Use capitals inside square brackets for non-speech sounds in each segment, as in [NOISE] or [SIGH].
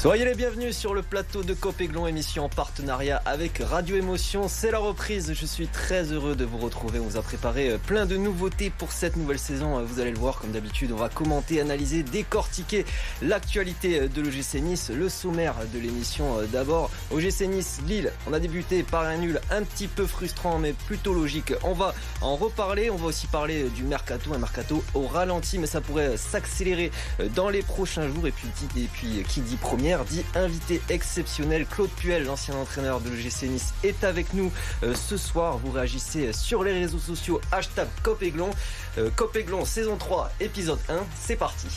Soyez les bienvenus sur le plateau de Copéglon, émission en partenariat avec Radio Émotion. C'est la reprise. Je suis très heureux de vous retrouver. On vous a préparé euh, plein de nouveautés pour cette nouvelle saison. Euh, vous allez le voir, comme d'habitude, on va commenter, analyser, décortiquer l'actualité euh, de l'OGC Nice, le sommaire de l'émission. D'abord, OGC Nice, Lille. On a débuté par un nul un petit peu frustrant, mais plutôt logique. On va en reparler. On va aussi parler du mercato, un mercato au ralenti, mais ça pourrait s'accélérer dans les prochains jours. Et puis, et puis qui dit invité exceptionnel. Claude Puel, l'ancien entraîneur de l'OGC Nice, est avec nous euh, ce soir. Vous réagissez sur les réseaux sociaux. Hashtag Copéglon. Euh, Copéglon saison 3, épisode 1. C'est parti.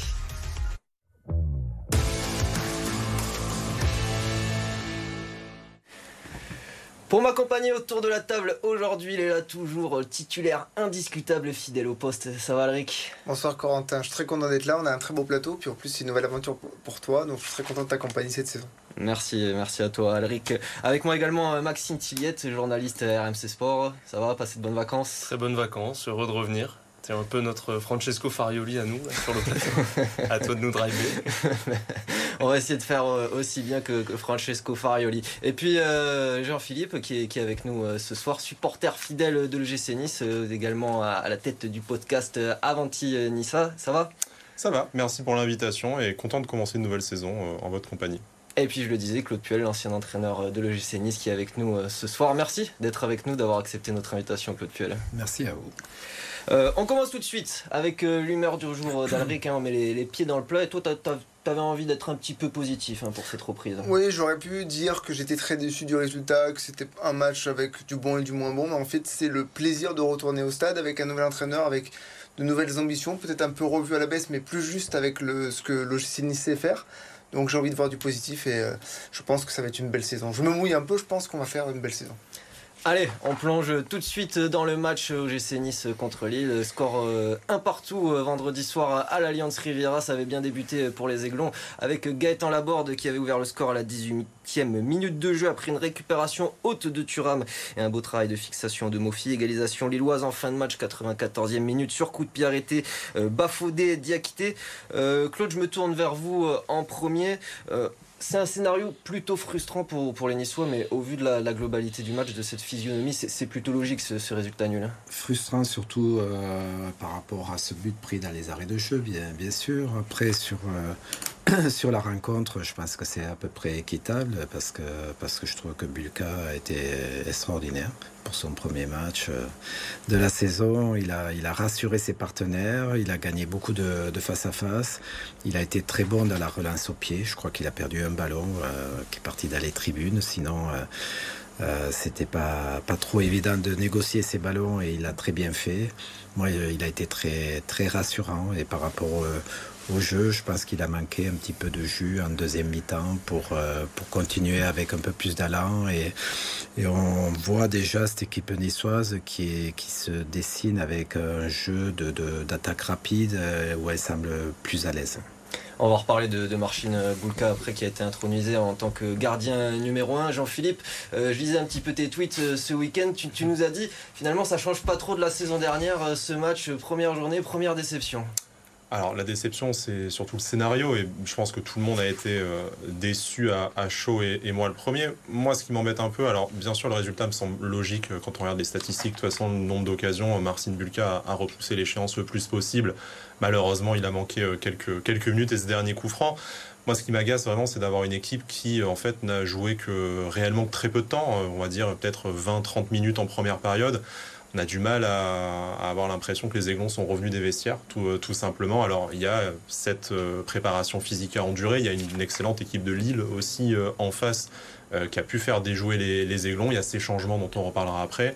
Pour m'accompagner autour de la table aujourd'hui, il est là toujours euh, titulaire indiscutable, fidèle au poste. Ça va, Alric? Bonsoir, Corentin. Je suis très content d'être là. On a un très beau plateau. Puis en plus, c'est une nouvelle aventure pour toi. Donc, je suis très content de t'accompagner cette saison. Merci, merci à toi, Alric. Avec moi également euh, Maxime Tilliette, journaliste RMC Sport. Ça va Passer de bonnes vacances? Très bonnes vacances. Heureux de revenir. C'est un peu notre Francesco Farioli à nous, sur le plateau. à toi de nous driver. [LAUGHS] On va essayer de faire euh, aussi bien que, Francesco Farioli. Et puis euh, Jean-Philippe qui est, avec nous euh, ce soir, supporter fidèle de l'EGC Nice, également à, la tête du podcast Avanti Nissa. Ça va? Ça va, merci pour l'invitation et content de commencer une nouvelle saison en votre compagnie. Et puis je le disais, Claude Puel, l'ancien entraîneur de l'EGC Nice, qui est avec nous ce soir. Merci d'être avec nous, d'avoir accepté notre invitation, Claude Puel. Merci à vous. Euh, on commence tout de suite avec euh, l'humeur du jour d'Alric. Hein, on met les, pieds dans le plat. Et toi, tu avais envie d'être un petit peu positif hein, pour cette reprise. Oui, j'aurais pu dire que j'étais très déçu du résultat, que c'était un match avec du bon et du moins bon. Mais en fait, c'est le plaisir de retourner au stade avec un nouvel entraîneur, avec de nouvelles ambitions, peut-être un peu revu à la baisse, mais plus juste avec le, ce que l'OGC Nice sait faire. Donc j'ai envie de voir du positif et euh, je pense que ça va être une belle saison. Je me mouille un peu, je pense qu'on va faire une belle saison. Allez, on plonge tout de suite dans le match OGC Nice contre Lille. Score euh, un partout euh, vendredi soir à l'Alliance Riviera. Ça avait bien débuté pour les Aiglons avec Gaëtan Laborde qui avait ouvert le score à la 18e minute de jeu après une récupération haute de Turam et un beau travail de fixation de Mofi. Égalisation lilloise en fin de match, 94e minute sur coup de pied arrêté, euh, Bafodé, Diakité. Claude, je me tourne vers vous en premier. C'est un scénario plutôt frustrant pour, les Niçois, mais au vu de la, globalité du match, de cette physionomie, c'est plutôt logique ce, résultat nul. Hein. Frustrant surtout euh, par rapport à ce but pris dans les arrêts de jeu, bien, bien sûr. Après, sur, euh, [CLEARS THROAT] sur la rencontre, je pense que c'est à peu près équitable parce que, parce que je trouve que Bulka a été extraordinaire pour son premier match euh, de la saison. Il a, il a rassuré ses partenaires, il a gagné beaucoup de, face à face. Il a été très bon dans la relance au pied. Je crois qu'il a perdu un ballon euh, qui est parti dans les tribunes. Sinon, euh, c'était pas, pas trop évident de négocier ces ballons et il a très bien fait. Moi, il a été très, très rassurant et par rapport au jeu. Je pense qu'il a manqué un petit peu de jus en deuxième mi-temps pour, euh, pour continuer avec un peu plus d'allant. Et, on voit déjà cette équipe niçoise qui, qui se dessine avec un jeu d'attaque de, rapide euh, où elle semble plus à l'aise. On va reparler de, de Marcin Boulka après qui a été intronisé en tant que gardien numéro 1. Jean-Philippe, euh, je lisais un petit peu tes tweets ce week-end. Tu, tu, nous as dit finalement ça change pas trop de la saison dernière ce match, première journée, première déception. Alors la déception, c'est surtout le scénario et je pense que tout le monde a été euh, déçu à, chaud et, moi le premier. Moi, ce qui m'embête un peu, alors bien sûr le résultat me semble logique euh, quand on regarde les statistiques. De toute façon, le nombre d'occasions, euh, Marcin Bulka a, repoussé l'échéance le plus possible. Malheureusement, il a manqué quelques, quelques minutes et ce dernier coup franc. Moi, ce qui m'agace vraiment, c'est d'avoir une équipe qui, en fait, n'a joué que réellement très peu de temps, on va dire peut-être 20-30 minutes en première période on a du mal à, avoir l'impression que les Aiglons sont revenus des vestiaires, tout, euh, tout, simplement. Alors, il y a cette euh, préparation physique à endurer. Il y a une, excellente équipe de Lille aussi euh, en face qui a pu faire déjouer les, Aiglons. Il y a ces changements dont on reparlera après.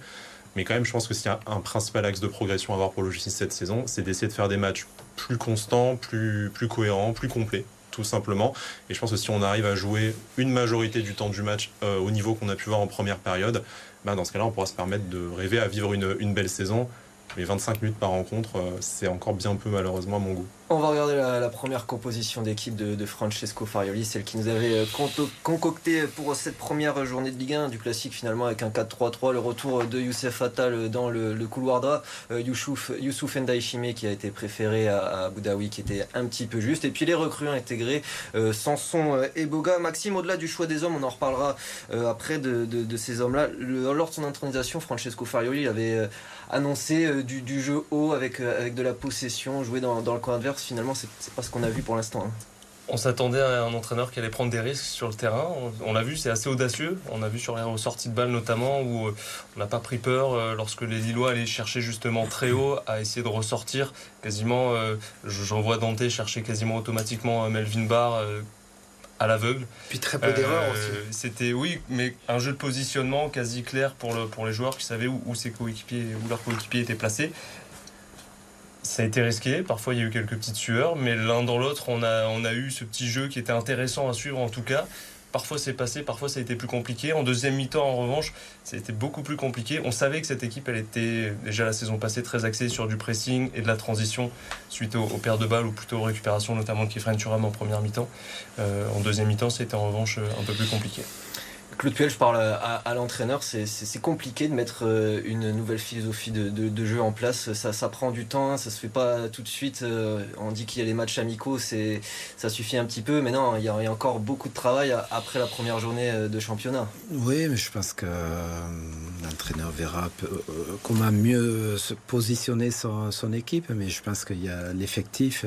Mais quand même, je pense que s'il y a un principal axe de progression à avoir pour le Justice cette saison, c'est d'essayer de faire des matchs plus constants, plus cohérents, plus complets tout simplement. Et je pense que si on arrive à jouer une majorité du temps du match au niveau qu'on a pu voir en première période, bah, dans ce cas-là, on pourra se permettre de rêver à vivre une, belle saison. Mais 25 minutes par rencontre, euh, c'est encore bien peu malheureusement à mon goût. On va regarder la, première composition d'équipe de, Francesco Farioli, celle qui nous avait euh, concocté pour cette première journée de Ligue 1 du classique finalement avec un 4-3-3, le retour de Youssef Attal dans le, couloir droit, euh, Youssouf, Youssouf qui a été préféré à, Boudaoui qui était un petit peu juste, et puis les recrues intégrés, euh, Sanson et Boga. Maxime, au-delà du choix des hommes, on en reparlera après de, ces hommes-là. Lors de son intronisation, Francesco Farioli avait annoncé du, jeu haut avec, avec de la possession, joué dans, dans le coin adverse finalement, c'est pas ce qu'on a vu pour l'instant. Hein. On s'attendait à un entraîneur qui allait prendre des risques sur le terrain. On, l'a vu, c'est assez audacieux. On a vu sur les sorties de balles notamment où euh, on n'a pas pris peur euh, lorsque les Lillois allaient chercher justement très haut à essayer de ressortir. Quasiment, euh, j'en vois Dante chercher quasiment automatiquement Melvin Barr à l'aveugle. Puis très peu d'erreurs aussi. C'était oui, mais un jeu de positionnement quasi clair pour, le, pour les joueurs qui savaient où, où ses coéquipiers, où leurs coéquipiers étaient placés ça a été risqué, parfois il y a eu quelques petites sueurs, mais l'un dans l'autre, on a, eu ce petit jeu qui était intéressant à suivre en tout cas. Parfois c'est passé, parfois ça a été plus compliqué. En deuxième mi-temps, en revanche, ça a été beaucoup plus compliqué. On savait que cette équipe, elle était déjà la saison passée très axée sur du pressing et de la transition suite au, au paire de balles ou plutôt aux récupérations, notamment de Kefren Turam en première mi-temps. Euh, en deuxième mi-temps, c'était en revanche un peu plus compliqué. Claude Puel, je parle à, l'entraîneur, c'est compliqué de mettre euh, une nouvelle philosophie de, jeu en place. Ça, prend du temps, hein, ça se fait pas tout de suite. Euh, on dit qu'il y a les matchs amicaux, ça suffit un petit peu, mais non, il y, a, encore beaucoup de travail après la première journée euh, de championnat. Oui, mais je pense que l'entraîneur verra comment mieux se positionner son, équipe, mais je pense qu'il y a l'effectif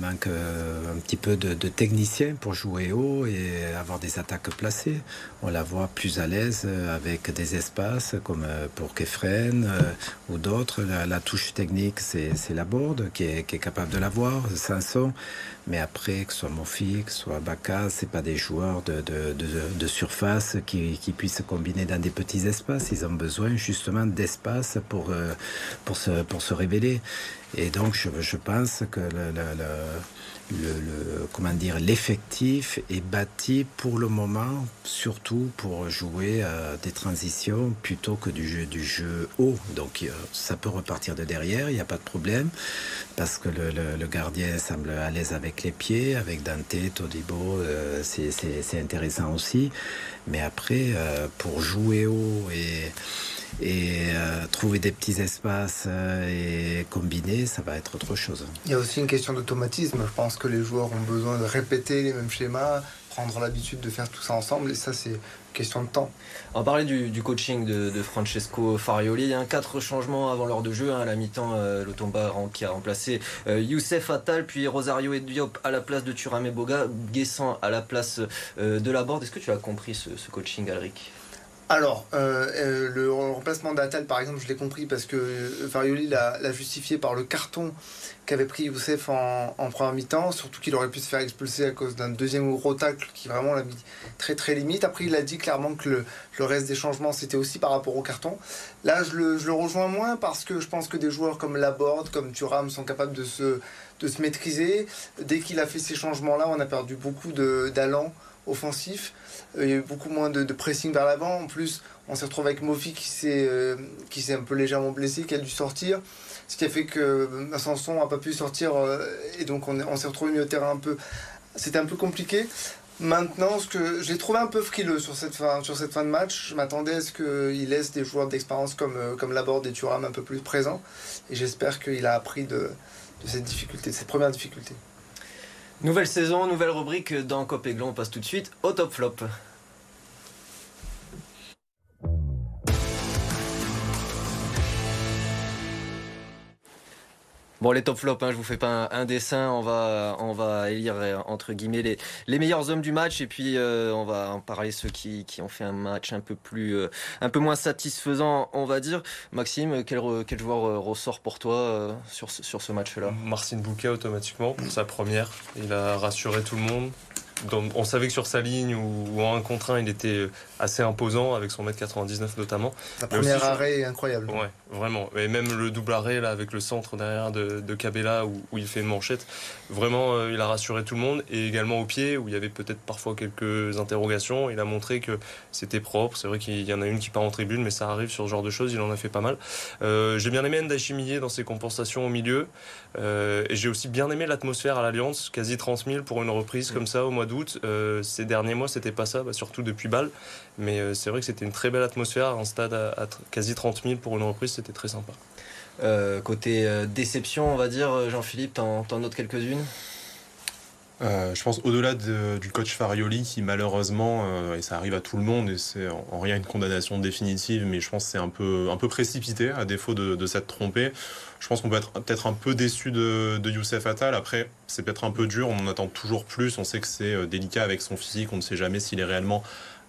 manque euh, un petit peu de, techniciens pour jouer haut et avoir des attaques placées. On la voit plus à l'aise euh, avec des espaces comme pour Kefren ou d'autres. La, touche technique, c'est la bourde qui est, capable de l'avoir, Sanson. Mais après, que ce soit Mofi, que ce soit Baka, c'est pas des joueurs de, surface qui, puissent combiner dans des petits espaces. Ils ont besoin justement d'espace pour, pour, se, pour se révéler. Et donc, je, pense que le, comment dire, l'effectif est bâti pour le moment, surtout pour jouer euh, des transitions plutôt que du jeu, du jeu haut. Donc, ça peut repartir de derrière, il n'y a pas de problème, parce que le, gardien semble à l'aise avec les pieds, avec Dante, Todibo, euh, c'est intéressant aussi. Mais après, euh, pour jouer haut et et euh, trouver des petits espaces euh, et combiner, ça va être autre chose. Il y a aussi une question d'automatisme. Je pense que les joueurs ont besoin de répéter les mêmes schémas, prendre l'habitude de faire tout ça ensemble, et ça, c'est une question de temps. On va parler du, coaching de, Francesco Farioli. Il y a un quatre changements avant l'heure de jeu. Hein. À la mi-temps, euh, Lotomba qui a remplacé Youssef Attal, puis Rosario Diop à la place de Turamé Boga, Guessant à la place de la Borde. Est-ce que tu as compris ce, ce coaching, Alric? Alors, euh, euh, le remplacement d'Atal, par exemple, je l'ai compris parce que euh, Farioli l'a justifié par le carton qu'avait pris Youssef en, en première mi-temps, surtout qu'il aurait pu se faire expulser à cause d'un deuxième gros tacle qui vraiment l'a mis très très limite. Après, il a dit clairement que le, reste des changements, c'était aussi par rapport au carton. Là, je le, je le, rejoins moins parce que je pense que des joueurs comme Laborde, comme Thuram sont capables de se, de se maîtriser. Dès qu'il a fait ces changements-là, on a perdu beaucoup d'allant offensif. Euh, il y a eu beaucoup moins de, pressing vers l'avant. En plus, on s'est retrouvé avec Mofi qui s'est euh, s'est un peu légèrement blessé, qui a dû sortir. Ce qui a fait que euh, Sanson n'a pas pu sortir et donc on, s'est retrouvé au terrain un peu. C'était un peu compliqué. Maintenant, ce que j'ai trouvé un peu frileux sur cette fin, sur cette fin de match, je m'attendais à ce qu'il laisse des joueurs d'expérience comme, comme Laborde et Thuram un peu plus présents. Et j'espère qu'il a appris de, de cette difficulté, cette première difficulté. Nouvelle saison, nouvelle rubrique dans Cop On passe tout de suite au top flop. Bon, les top flops, hein, je vous fais pas un, dessin, on va, on va élire euh, entre guillemets les, meilleurs hommes du match et puis euh, on va en parler ceux qui, ont fait un match un peu plus, euh, un peu moins satisfaisant, on va dire. Maxime, quel, joueur ressort pour toi sur, sur ce match-là? Marcin Bouquet automatiquement pour sa première. Il a rassuré tout le monde. On savait que sur sa ligne ou, en un contre un, il était assez imposant avec son mètre 99 notamment. La première arrêt est incroyable. Ouais, vraiment. Et même le double arrêt là avec le centre derrière de, de Cabella où, il fait une manchette, vraiment euh, il a rassuré tout le monde et également au pied où il y avait peut-être parfois quelques interrogations. Il a montré que c'était propre. C'est vrai qu'il y en a une qui part en tribune, mais ça arrive sur ce genre de choses. Il en a fait pas mal. Euh, j'ai bien aimé Ndachimillet dans ses compensations au milieu euh, et j'ai aussi bien aimé l'atmosphère à l'Alliance, quasi 30 000 pour une reprise comme ça au mois d'août. ces derniers mois, c'était pas ça, bah, surtout depuis Bâle. Mais euh, c'est vrai que c'était une très belle atmosphère, un stade à, quasi 30 000 pour une reprise, c'était très sympa. Euh, côté euh, déception, on va dire, Jean-Philippe, t'en, notes quelques-unes? Je pense au-delà du coach Farioli qui malheureusement, et ça arrive à tout le monde, et c'est en, rien une condamnation définitive, mais je pense que c'est un peu, un peu précipité à défaut de, s'être trompé. Je pense qu'on peut être peut-être un peu déçu de, Youssef Attal. Après, c'est peut-être un peu dur, on en attend toujours plus. On sait que c'est délicat avec son physique, on ne sait jamais s'il est réellement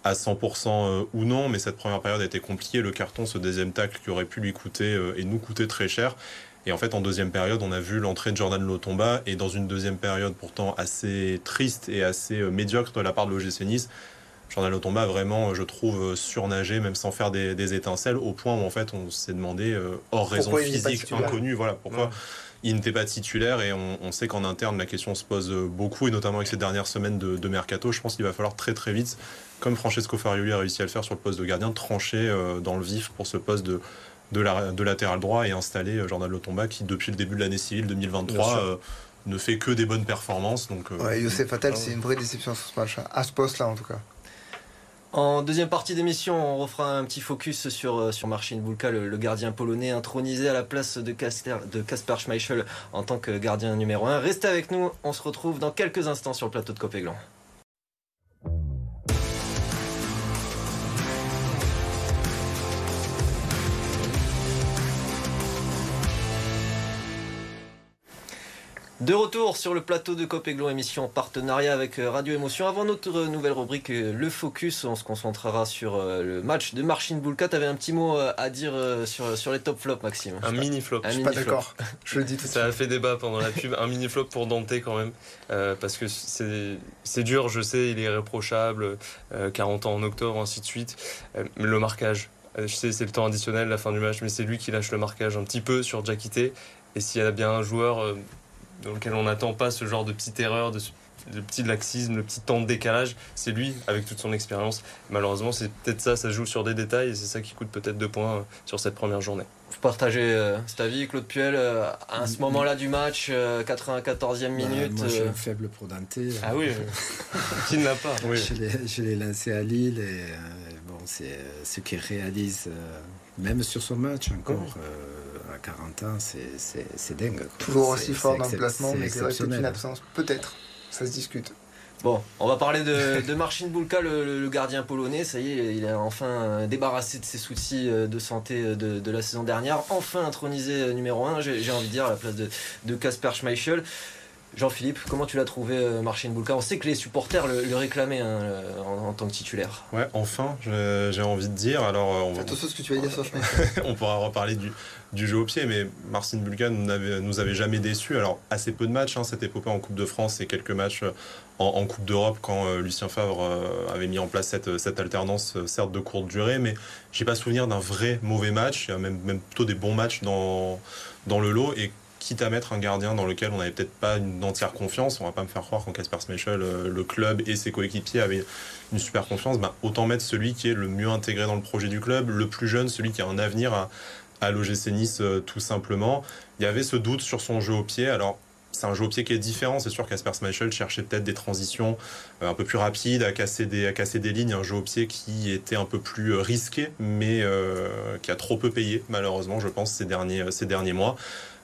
à 100% euh, ou non, mais cette première période a été compliquée. Le carton, ce deuxième tacle qui aurait pu lui coûter euh, et nous coûter très cher. Et en fait, en deuxième période, on a vu l'entrée de Jordan Lotomba et dans une deuxième période pourtant assez triste et assez euh, médiocre de la part de l'OGC Nice. Jordan Lotomba a vraiment, je trouve, surnagé, même sans faire des, étincelles, au point où en fait on s'est demandé, hors raison physique inconnue, voilà pourquoi il n'était pas titulaire et on, sait qu'en interne la question se pose beaucoup et notamment avec ces dernières semaines de, de mercato, je pense qu'il va falloir très très vite comme Francesco Farioli a réussi à le faire sur le poste de gardien, trancher euh, dans le vif pour ce poste de, de, latéral droit et installer euh, Jordan Lotomba qui, depuis le début de l'année civile 2023, euh, ne fait que des bonnes performances. Donc, ouais, Youssef Attal, c'est une vraie déception sur ce match, hein. à ce poste-là en tout cas. En deuxième partie d'émission, on refera un petit focus sur, sur Marcin Bulka, le, gardien polonais intronisé à la place de, de Kasper Schmeichel en tant que gardien numéro 1. Restez avec nous, on se retrouve dans quelques instants sur le plateau de Copéglan. De retour sur le plateau de Copéglon, émission en partenariat avec euh, Radio Émotion. Avant notre nouvelle rubrique, euh, le focus, on se concentrera sur euh, le match de Marcin Bulka. Tu avais un petit mot à dire sur, sur les top flops, Maxime Un mini flop. Je suis pas d'accord. Je le dis tout Ça a fait débat pendant la pub. un mini flop pour Dante quand même. parce que c'est dur, je sais, il est irréprochable. 40 ans en octobre, ainsi de suite. mais le marquage. Je sais, c'est le temps additionnel, la fin du match, mais c'est lui qui lâche le marquage un petit peu sur Jakité. Et s'il y a bien un joueur dans lequel on n'attend pas ce genre de petite erreur, de, petit laxisme, le petit temps de décalage. C'est lui, avec toute son expérience. Malheureusement, c'est peut-être ça, ça joue sur des détails et c'est ça qui coûte peut-être deux points euh, sur cette première journée. Vous partagez euh, cet avis, Claude Puel, euh, à ce moment-là du match, 94e minute Moi, je suis un faible pour Dante. Ah oui, [LAUGHS] qui ne l'a pas Je l'ai lancé à Lille et bon, c'est ce qu'il réalise, même sur son match encore à 40 ans, c'est dingue. Toujours aussi fort dans le placement, mais c'est une absence. Peut-être, ça se discute. Bon, on va parler de, de Marcin Bulka, le, gardien polonais. Ça y est, il a enfin débarrassé de ses soucis euh, de santé euh, de, la saison dernière. Enfin intronisé euh, numéro 1, j'ai envie de dire, à la place de Casper Schmeichel. Jean-Philippe, comment tu l'as trouvé, euh, Marcin Bulka On sait que les supporters le, réclamaient hein, en, tant que titulaire. Ouais, enfin, j'ai envie de dire. Alors, euh, on, Attention ce que tu vas dire sur [LAUGHS] on pourra reparler du, du, jeu au pied, mais Marcin Bulka nous avait, nous avait jamais déçus. Alors, assez peu de matchs, hein, cette épopée en Coupe de France et quelques matchs euh, en, Coupe d'Europe quand Lucien Favre avait mis en place cette, cette alternance, certes de courte durée, mais j'ai pas souvenir d'un vrai mauvais match. Il y a même, même plutôt des bons matchs dans, dans le lot. Et quitte à mettre un gardien dans lequel on n'avait peut-être pas une entière confiance, on va pas me faire croire qu'en Casper Smechel, euh, le club et ses coéquipiers avaient une super confiance, ben, autant mettre celui qui est le mieux intégré dans le projet du club, le plus jeune, celui qui a un avenir à, à l'OGC Nice euh, tout simplement. Il y avait ce doute sur son jeu au pied, alors c'est un jeu au pied qui est différent. C'est sûr qu'Asper Smeichel cherchait peut-être des transitions euh, un peu plus rapides, à casser, des, lignes. Un jeu au pied qui était un peu plus risqué, mais qui a trop peu payé, malheureusement, je pense, ces derniers mois.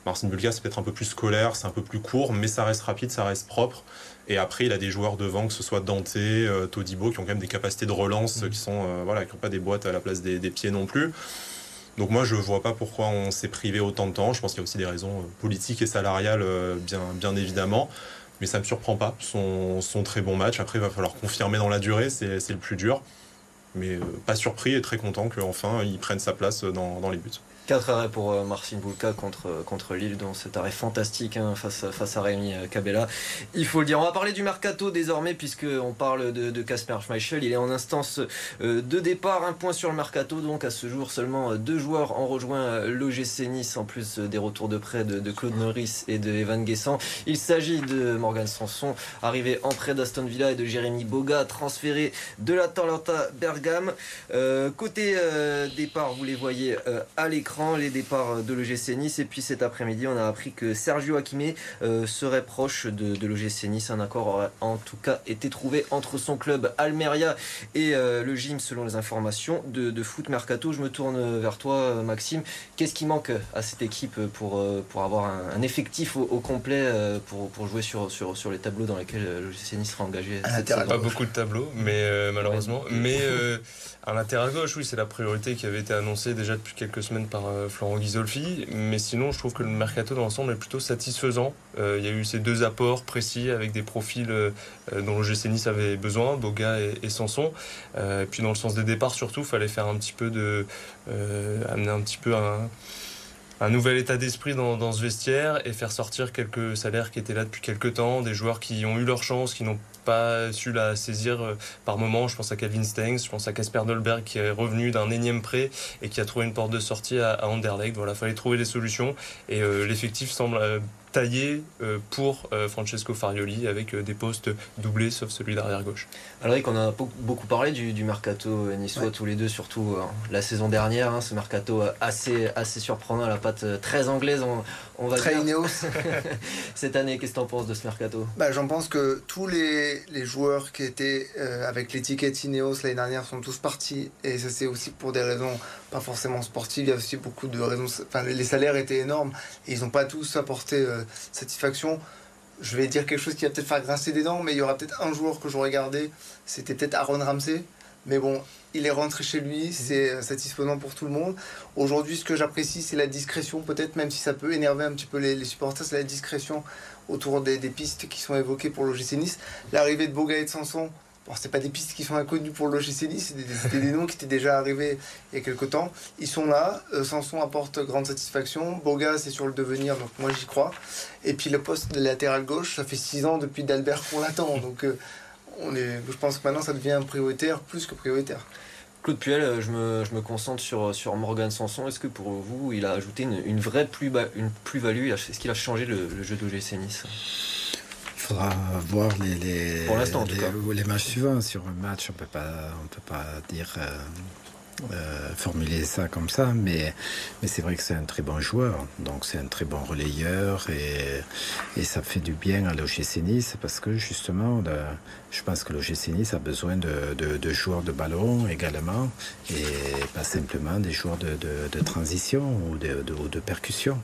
Marcin Bulga, c'est peut-être un peu plus scolaire, c'est un peu plus court, mais ça reste rapide, ça reste propre. Et après, il a des joueurs devant, que ce soit Dante, euh, Todibo, qui ont quand même des capacités de relance, mm. qui sont euh, voilà, qui n'ont pas des boîtes à la place des, pieds non plus. Donc moi, je ne vois pas pourquoi on s'est privé autant de temps. Je pense qu'il y a aussi des raisons euh, politiques et salariales, bien, bien évidemment. Mais ça ne me surprend pas, son, son, très bon match. Après, il va falloir confirmer dans la durée, c'est le plus dur. Mais pas surpris et très content qu'enfin, il prenne sa place dans, dans les buts. Quatre arrêts pour euh, Marcin Bulka contre, euh, contre Lille, dont cet arrêt fantastique hein, face, face à Rémi euh, Cabella. Il faut le dire. On va parler du mercato désormais, puisqu'on parle de Casper Schmeichel. Il est en instance de départ. Un point sur le mercato. Donc, à ce jour, seulement deux joueurs ont rejoint l'OGC Nice, en plus des retours de prêt de, Claude Norris et de Evan Guessant. Il s'agit de Morgan Sanson, arrivé en prêt d'Aston Villa, et de Jérémy Boga, transféré de la l'Atalanta Bergame. côté départ, vous les voyez à l'écran les départs de l'OGC Nice. Et puis cet après-midi, on a appris que Sergio Akime euh, serait proche de, de l'OGC Nice. Un accord aurait en tout cas été trouvé entre son club Almeria et euh, le gym, selon les informations de, Foot Mercato. Je me tourne vers toi, Maxime. Qu'est-ce qui manque à cette équipe pour, euh, pour avoir un, effectif au, complet pour, pour, jouer sur, sur, sur les tableaux dans lesquels l'OGC Nice sera engagé Pas beaucoup de tableaux, mais malheureusement. Mais un latéral gauche, oui, c'est la priorité qui avait été annoncée déjà depuis quelques semaines par Florent Ghisolfi. Mais sinon, je trouve que le mercato dans l'ensemble est plutôt satisfaisant. Euh, il y a eu ces deux apports précis avec des profils euh, dont le GC avait besoin, Boga et, et Sanson. et puis dans le sens des départs, surtout, il fallait faire un petit peu de. amener un petit peu un un nouvel état d'esprit dans, dans, ce vestiaire et faire sortir quelques salaires qui étaient là depuis quelques temps, des joueurs qui ont eu leur chance, qui n'ont pas su la saisir euh, par moment. Je pense à Kevin Stengs, je pense à Casper Dolberg qui est revenu d'un énième prêt et qui a trouvé une porte de sortie à, à Anderlecht. Voilà, fallait trouver des solutions et euh, l'effectif semble euh, taillé euh, pour euh, Francesco Farioli avec euh, des postes doublés sauf celui d'arrière gauche. Alors on a beaucoup parlé du, mercato niçois tous les deux, surtout la saison dernière, hein, ce mercato assez, assez surprenant à la patte très anglaise, on, va très dire. [LAUGHS] Cette année, qu'est-ce que tu en penses de ce mercato? Bah, J'en pense que tous les, les joueurs qui étaient avec l'étiquette Ineos l'année dernière sont tous partis et ça c'est aussi pour des raisons pas forcément sportives, il y a aussi beaucoup de raisons, enfin les salaires étaient énormes et ils n'ont pas tous apporté euh, satisfaction. Je vais dire quelque chose qui va peut-être faire grincer des dents, mais il y aura peut-être un joueur que j'aurais gardé, c'était peut-être Aaron Ramsey. Mais bon, il est rentré chez lui, c'est euh, satisfaisant pour tout le monde. Aujourd'hui, ce que j'apprécie, c'est la discrétion, peut-être, même si ça peut énerver un petit peu les, supporters, c'est la discrétion autour des, pistes qui sont évoquées pour l'OGC Nice. L'arrivée de Boga et de Sanson, Bon, c'est pas des pistes qui sont inconnues pour l'OGC Nice, c'était des, noms qui étaient déjà arrivés il y a quelques temps. Ils sont là, euh, Sanson apporte grande satisfaction, Boga c'est sur le devenir, donc moi j'y crois. Et puis le poste de latéral gauche, ça fait 6 ans depuis d'Albert qu'on l'attend, donc euh, je pense que maintenant ça devient prioritaire, plus que prioritaire. Claude Puel, euh, je me, concentre sur, sur Morgan Sanson. Est-ce que pour vous, il a ajouté une, vraie plus-value? Plus Est-ce qu'il a changé le, le jeu d'OGC Nice? Faudra voir les, les, Pour les, les, matchs suivants. Sur un match, on peut pas, on peut pas dire. Euh, euh, formuler ça comme ça, mais, c'est vrai que c'est un très bon joueur, donc c'est un très bon relayeur et, ça fait du bien à l'OGC Nice parce que justement, je pense que l'OGC Nice a besoin de, joueurs de ballon également et pas simplement des joueurs de, transition ou de, percussion.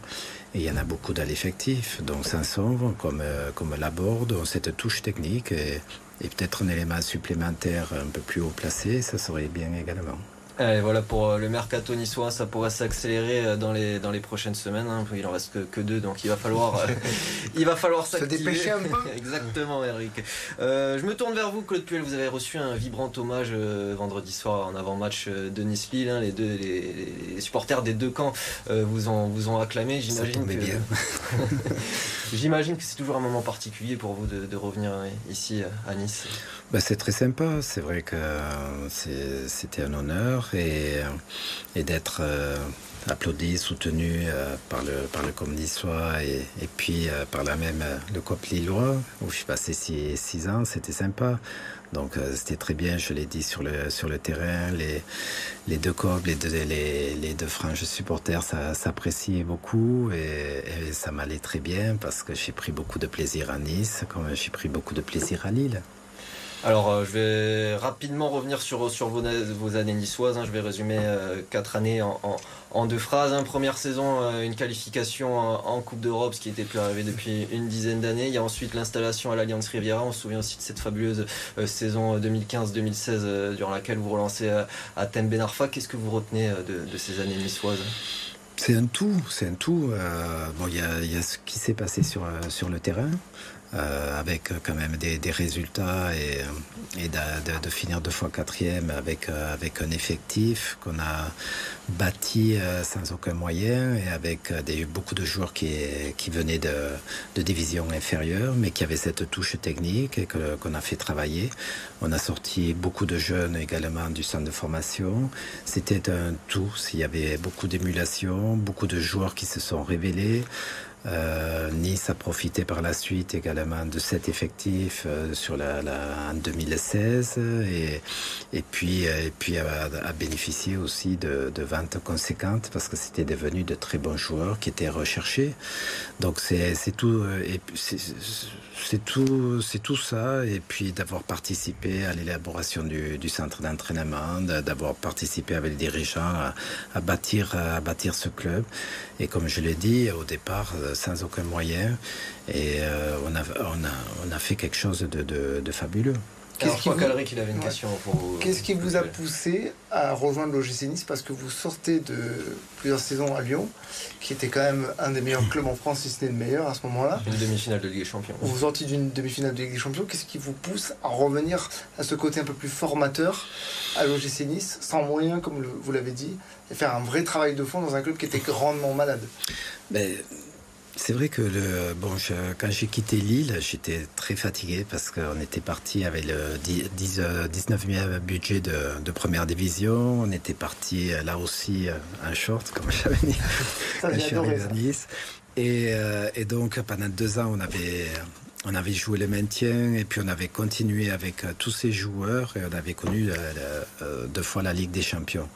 Et il y en a beaucoup dans l'effectif, donc Sanson, comme, euh, comme Laborde, cette touche technique et peut-être un élément supplémentaire un peu plus haut placé, ça serait bien également. Et voilà pour euh, le mercato niçois, ça pourrait s'accélérer euh, dans les, dans les prochaines semaines. Hein. Il en reste que, que, deux, donc il va falloir, euh, [LAUGHS] il va falloir se dépêcher un peu. [LAUGHS] Exactement, Eric. je me tourne vers vous, Claude Puel. Vous avez reçu un vibrant hommage vendredi soir en avant-match de Nice-Lille. Hein. Les, deux, les, supporters des deux camps vous, ont, vous ont acclamé. J'imagine que, [LAUGHS] j'imagine que c'est toujours un moment particulier pour vous de, de revenir ici à Nice. Bah, c'est très sympa. C'est vrai que c'était un honneur et, et d'être euh, applaudi, soutenu euh, par le par le et, et puis euh, par la même le COP Lillois où je suis passé six, six ans. C'était sympa. Donc c'était très bien, je l'ai dit sur le, sur le terrain, les, deux COP, les deux, les, deux franges supporters, ça s'appréciait beaucoup et ça m'allait très bien parce que j'ai pris beaucoup de plaisir à Nice, comme j'ai pris beaucoup de plaisir à Lille. Alors, euh, je vais rapidement revenir sur, vos, années niçoises. Hein. Je vais résumer euh, quatre années en, deux phrases. Hein. Première saison, euh, une qualification en, Coupe d'Europe, ce qui n'était plus arrivé depuis une dizaine d'années. Il y a ensuite l'installation à l'Alliance Riviera. On se souvient aussi de cette fabuleuse saison 2015-2016 durant laquelle vous relancez à Thème Benarfa. Qu'est-ce que vous retenez de, ces années niçoises? C'est un tout, c'est un tout. bon, il y a, ce qui s'est passé sur le terrain, avec quand même des, résultats et, de, finir deux fois quatrième avec, avec un effectif qu'on a bâti sans aucun moyen et avec des, beaucoup de joueurs qui, qui venaient de, de divisions inférieures mais qui avaient cette touche technique et qu'on a fait travailler. On a sorti beaucoup de jeunes également du centre de formation. C'était un tout. Il y avait beaucoup d'émulation, beaucoup de joueurs qui se sont révélés. Euh, nice a profité par la suite également de cet effectif euh, sur la, en 2016 et, et puis, euh, et puis a, bénéficié aussi de, ventes conséquentes parce que c'était devenu de très bons joueurs qui étaient recherchés. Donc c'est tout, c'est tout, c'est tout ça et puis d'avoir participé à l'élaboration du, centre d'entraînement, d'avoir participé avec les dirigeants à, bâtir, à bâtir ce club. Et comme je l'ai dit au départ, sans aucun moyen. Et euh, on, a, on, a, on, a, fait quelque chose de, de, fabuleux. Qu'est-ce qui, vous... avait une question pour Qu'est-ce qui vous a poussé à rejoindre l'OGC Nice Parce que vous sortez de plusieurs saisons à Lyon, qui était quand même un des meilleurs clubs en France, si ce n'est le meilleur à ce moment-là. Une demi-finale de Ligue des Champions. Vous sortez d'une demi-finale de Ligue des Champions. Qu'est-ce qui vous pousse à revenir à ce côté un peu plus formateur à l'OGC Nice, sans moyens, comme vous l'avez dit, et faire un vrai travail de fond dans un club qui était grandement malade? Mais c'est vrai que le, bon, quand j'ai quitté Lille, j'étais très fatigué parce qu'on était parti avec le 10, 19e euh, budget de, première division. On était parti euh, là aussi en euh, short, comme [LAUGHS] j'avais dit, quand je suis arrivé à Nice. Et, et, donc pendant deux ans, on avait on avait joué le maintien et puis on avait continué avec tous ces joueurs et on avait connu deux fois la Ligue des Champions.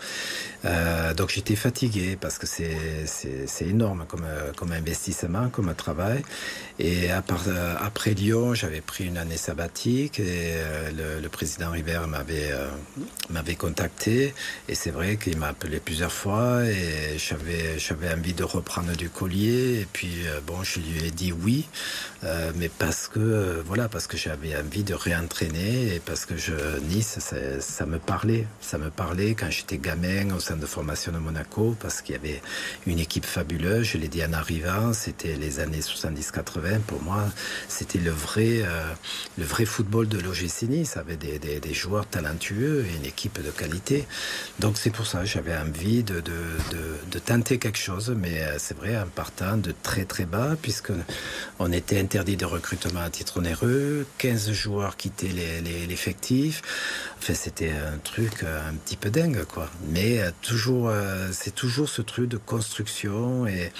Donc j'étais fatigué parce que c'est énorme comme, comme investissement, comme travail. Et part, après Lyon, j'avais pris une année sabbatique et le, le président River m'avait m'avait contacté. Et c'est vrai qu'il m'a appelé plusieurs fois et j'avais envie de reprendre du collier. Et puis bon je lui ai dit oui mais parce que euh, voilà, parce que j'avais envie de réentraîner et parce que Nice, ça, me parlait, ça me parlait quand j'étais gamin de formation de Monaco, parce qu'il y avait une équipe fabuleuse. Je l'ai dit en arrivant, c'était les années 70-80. Pour moi, c'était le vrai, euh, le vrai football de l'OGC Nice, avec des, joueurs talentueux et une équipe de qualité. Donc c'est pour ça que j'avais envie de, de, de, tenter quelque chose, mais euh, c'est vrai en partant de très très bas, puisque on était interdit de recrutement à titre onéreux, 15 joueurs quittaient l'effectif. Enfin, c'était un truc euh, un petit peu dingue, quoi. Mais toujours, euh, c'est toujours ce truc de construction et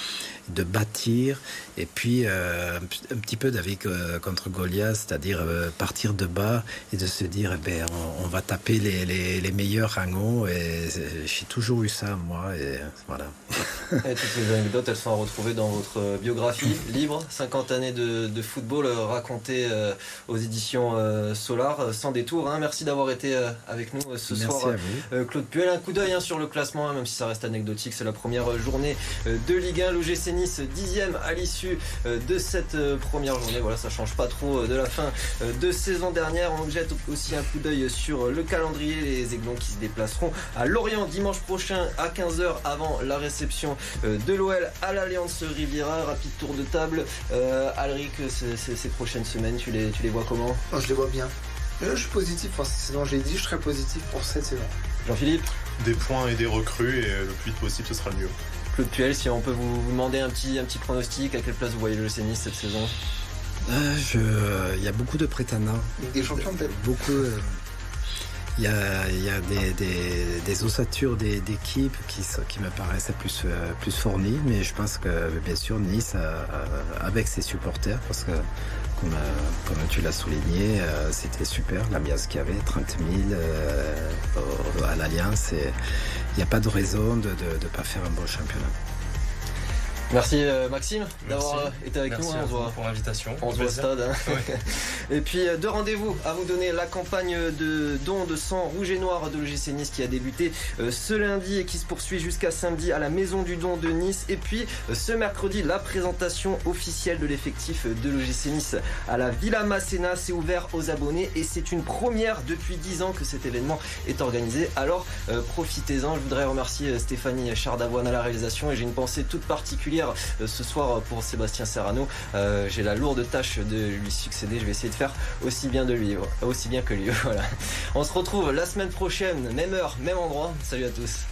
de bâtir, et puis un petit peu David contre Goliath, c'est-à-dire partir de bas et de se dire, eh ben, on, va taper les, les, meilleurs haut. Et j'ai toujours eu ça, moi, et voilà. [LAUGHS] Et toutes ces anecdotes, elles sont à retrouver dans votre biographie, libre, 50 années de, de football racontées aux éditions Solar, sans détour. Hein. Merci d'avoir été euh, avec nous euh, ce soir, euh, Claude Puel. Un coup d'œil hein, sur le classement, hein, même si ça reste anecdotique. C'est la première journée de Ligue 1. L'OGC Nice, dixième à l'issue de cette première journée. Voilà, ça change pas trop de la fin de saison dernière. On jette aussi un coup d'œil sur le calendrier. Les Aiglons qui se déplaceront à Lorient dimanche prochain à 15h avant la réception de l'OL à l'Alliance Riviera. Rapide tour de table. Alric, ces, prochaines semaines, tu les, tu les vois comment? Je les vois bien je suis positif pour cette saison. J'ai dit, je serai positif pour cette saison. Jean-Philippe? Des points et des recrues, et le plus vite possible, ce sera le mieux. Claude Puel, si on peut vous, demander un petit, un petit pronostic, à quelle place vous voyez le Nice cette saison? Euh, Il y a beaucoup de prétendants. Des champions peut-être? Beaucoup. Euh, il y a, des, ossatures d'équipes qui, me paraissent plus, euh, plus fournies, mais je pense que bien sûr Nice, avec ses supporters, parce que comme, tu l'as souligné, euh, c'était super l'ambiance qu'il y avait, 30 000 à l'Alliance. Il n'y a pas de raison de ne pas faire un bon championnat. Merci euh, Maxime d'avoir euh, été avec nous. Hein, on pour l'invitation. On se voit au stade. Hein. [LAUGHS] [LAUGHS] et puis euh, deux rendez-vous à vous donner. La campagne de don de sang rouge et noir de l'OGC Nice qui a débuté ce lundi et qui se poursuit jusqu'à samedi à la Maison du Don de Nice. Et puis ce mercredi, la présentation officielle de l'effectif de l'OGC Nice à la Villa Masséna. C'est ouvert aux abonnés et c'est une première depuis 10 ans que cet événement est organisé. Alors profitez-en. Je voudrais remercier Stéphanie Chardavoine à la réalisation et j'ai une pensée toute particulière particulière ce soir pour Sébastien Serrano. J'ai la lourde tâche de lui succéder. Je vais essayer de faire aussi bien de lui, aussi bien que lui. [LAUGHS] Voilà. On se retrouve la semaine prochaine, même heure, même endroit. Salut à tous.